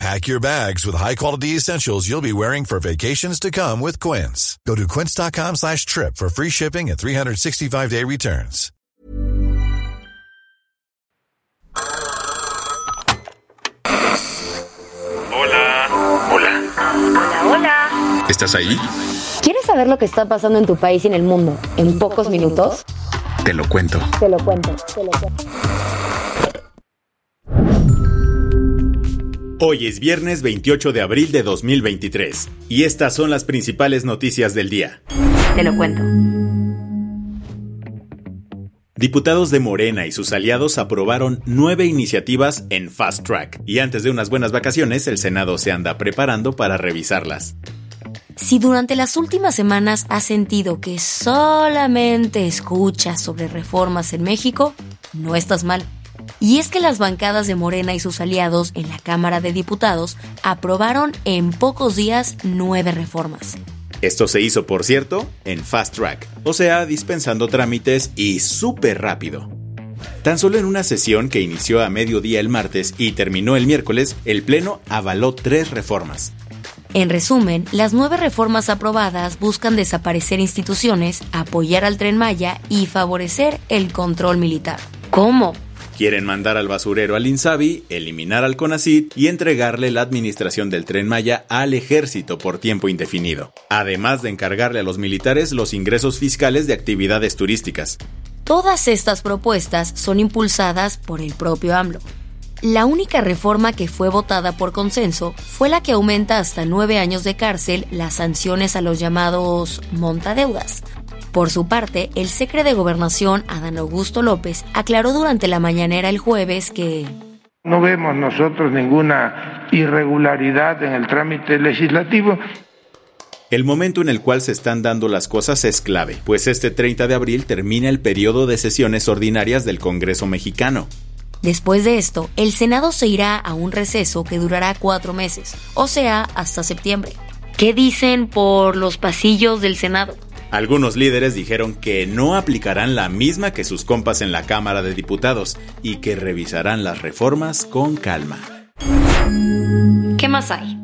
Pack your bags with high-quality essentials you'll be wearing for vacations to come with Quince. Go to quince.com slash trip for free shipping and 365-day returns. Hola. Hola. Hola, hola. ¿Estás ahí? ¿Quieres saber lo que está pasando en tu país y en el mundo en pocos minutos? Te lo cuento. Te lo cuento, te lo cuento. Hoy es viernes 28 de abril de 2023 y estas son las principales noticias del día. Te lo cuento. Diputados de Morena y sus aliados aprobaron nueve iniciativas en Fast Track y antes de unas buenas vacaciones el Senado se anda preparando para revisarlas. Si durante las últimas semanas has sentido que solamente escuchas sobre reformas en México, no estás mal. Y es que las bancadas de Morena y sus aliados en la Cámara de Diputados aprobaron en pocos días nueve reformas. Esto se hizo, por cierto, en Fast Track, o sea, dispensando trámites y súper rápido. Tan solo en una sesión que inició a mediodía el martes y terminó el miércoles, el Pleno avaló tres reformas. En resumen, las nueve reformas aprobadas buscan desaparecer instituciones, apoyar al tren Maya y favorecer el control militar. ¿Cómo? Quieren mandar al basurero al Insabi, eliminar al CONACIT y entregarle la administración del tren Maya al ejército por tiempo indefinido, además de encargarle a los militares los ingresos fiscales de actividades turísticas. Todas estas propuestas son impulsadas por el propio AMLO. La única reforma que fue votada por consenso fue la que aumenta hasta nueve años de cárcel las sanciones a los llamados montadeudas. Por su parte, el secre de Gobernación, Adán Augusto López, aclaró durante la mañanera el jueves que no vemos nosotros ninguna irregularidad en el trámite legislativo. El momento en el cual se están dando las cosas es clave, pues este 30 de abril termina el periodo de sesiones ordinarias del Congreso mexicano. Después de esto, el Senado se irá a un receso que durará cuatro meses, o sea, hasta septiembre. ¿Qué dicen por los pasillos del Senado? Algunos líderes dijeron que no aplicarán la misma que sus compas en la Cámara de Diputados y que revisarán las reformas con calma. ¿Qué más hay?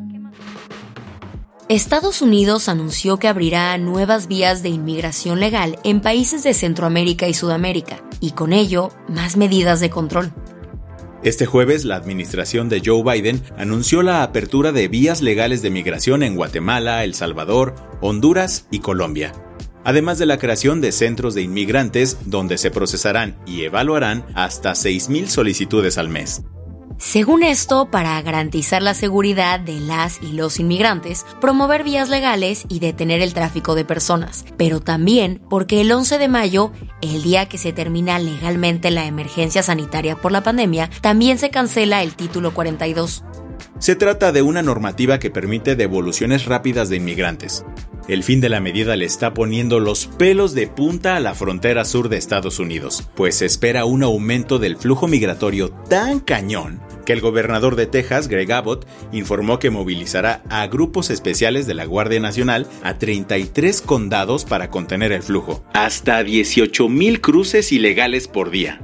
Estados Unidos anunció que abrirá nuevas vías de inmigración legal en países de Centroamérica y Sudamérica, y con ello más medidas de control. Este jueves, la administración de Joe Biden anunció la apertura de vías legales de migración en Guatemala, El Salvador, Honduras y Colombia, además de la creación de centros de inmigrantes donde se procesarán y evaluarán hasta 6.000 solicitudes al mes. Según esto, para garantizar la seguridad de las y los inmigrantes, promover vías legales y detener el tráfico de personas, pero también porque el 11 de mayo, el día que se termina legalmente la emergencia sanitaria por la pandemia, también se cancela el título 42. Se trata de una normativa que permite devoluciones rápidas de inmigrantes. El fin de la medida le está poniendo los pelos de punta a la frontera sur de Estados Unidos, pues se espera un aumento del flujo migratorio tan cañón que el gobernador de Texas, Greg Abbott, informó que movilizará a grupos especiales de la Guardia Nacional a 33 condados para contener el flujo, hasta 18.000 cruces ilegales por día.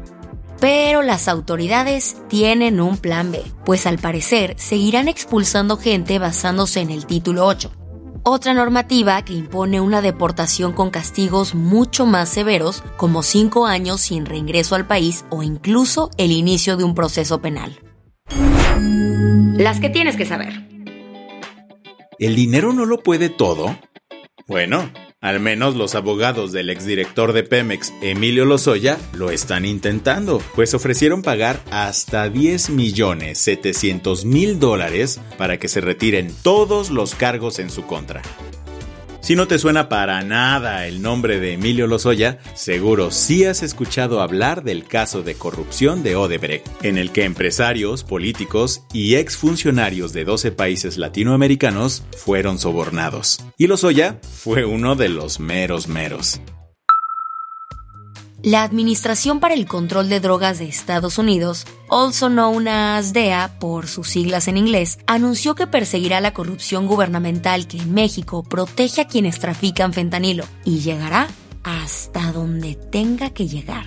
Pero las autoridades tienen un plan B, pues al parecer seguirán expulsando gente basándose en el título 8. Otra normativa que impone una deportación con castigos mucho más severos, como 5 años sin reingreso al país o incluso el inicio de un proceso penal. Las que tienes que saber. ¿El dinero no lo puede todo? Bueno, al menos los abogados del exdirector de Pemex, Emilio Lozoya, lo están intentando, pues ofrecieron pagar hasta 10 millones 700 mil dólares para que se retiren todos los cargos en su contra. Si no te suena para nada el nombre de Emilio Lozoya, seguro sí has escuchado hablar del caso de corrupción de Odebrecht, en el que empresarios, políticos y exfuncionarios de 12 países latinoamericanos fueron sobornados. Y Lozoya fue uno de los meros meros. La Administración para el Control de Drogas de Estados Unidos, also known as DEA por sus siglas en inglés, anunció que perseguirá la corrupción gubernamental que en México protege a quienes trafican fentanilo y llegará hasta donde tenga que llegar.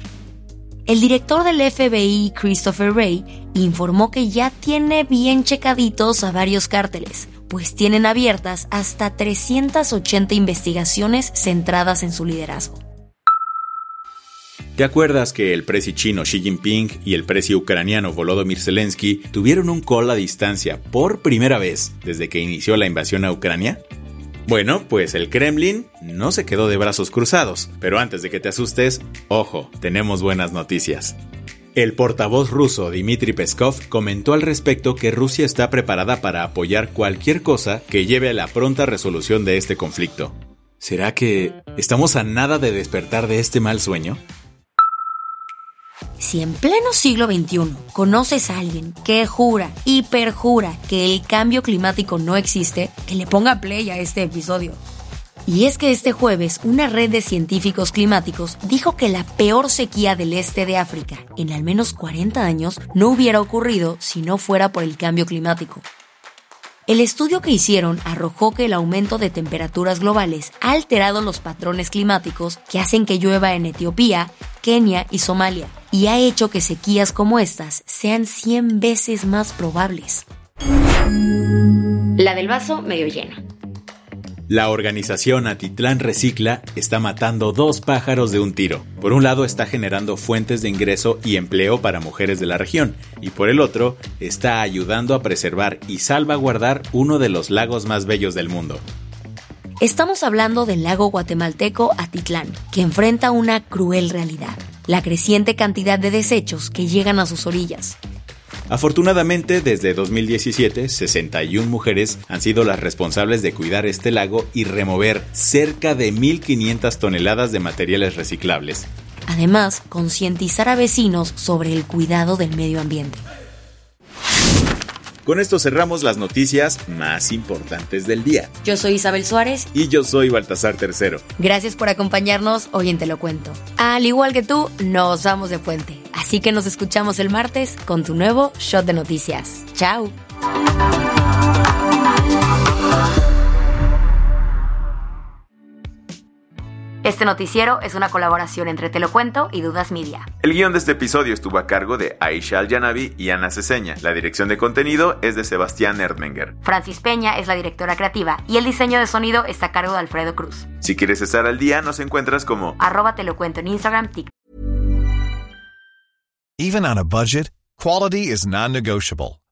El director del FBI, Christopher Wray, informó que ya tiene bien checaditos a varios cárteles, pues tienen abiertas hasta 380 investigaciones centradas en su liderazgo. ¿Te acuerdas que el presi chino Xi Jinping y el presi ucraniano Volodymyr Zelensky tuvieron un call a distancia por primera vez desde que inició la invasión a Ucrania? Bueno, pues el Kremlin no se quedó de brazos cruzados, pero antes de que te asustes, ojo, tenemos buenas noticias. El portavoz ruso Dmitry Peskov comentó al respecto que Rusia está preparada para apoyar cualquier cosa que lleve a la pronta resolución de este conflicto. ¿Será que estamos a nada de despertar de este mal sueño? Si en pleno siglo XXI conoces a alguien que jura y perjura que el cambio climático no existe, que le ponga play a este episodio. Y es que este jueves una red de científicos climáticos dijo que la peor sequía del este de África en al menos 40 años no hubiera ocurrido si no fuera por el cambio climático. El estudio que hicieron arrojó que el aumento de temperaturas globales ha alterado los patrones climáticos que hacen que llueva en Etiopía, Kenia y Somalia, y ha hecho que sequías como estas sean 100 veces más probables. La del vaso medio lleno. La organización Atitlán Recicla está matando dos pájaros de un tiro. Por un lado está generando fuentes de ingreso y empleo para mujeres de la región y por el otro está ayudando a preservar y salvaguardar uno de los lagos más bellos del mundo. Estamos hablando del lago guatemalteco Atitlán, que enfrenta una cruel realidad, la creciente cantidad de desechos que llegan a sus orillas. Afortunadamente, desde 2017, 61 mujeres han sido las responsables de cuidar este lago y remover cerca de 1.500 toneladas de materiales reciclables. Además, concientizar a vecinos sobre el cuidado del medio ambiente. Con esto cerramos las noticias más importantes del día. Yo soy Isabel Suárez. Y yo soy Baltasar Tercero. Gracias por acompañarnos hoy en Te lo cuento. Al igual que tú, nos vamos de puente. Así que nos escuchamos el martes con tu nuevo shot de noticias. Chao. Este noticiero es una colaboración entre Te lo cuento y Dudas Media. El guion de este episodio estuvo a cargo de Aisha Al-Yanabi y Ana Ceseña. La dirección de contenido es de Sebastián Erdmenger. Francis Peña es la directora creativa y el diseño de sonido está a cargo de Alfredo Cruz. Si quieres estar al día, nos encuentras como arroba te lo cuento en Instagram, TikTok. Even on a budget, quality is non-negotiable.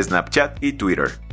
Snapchat y Twitter.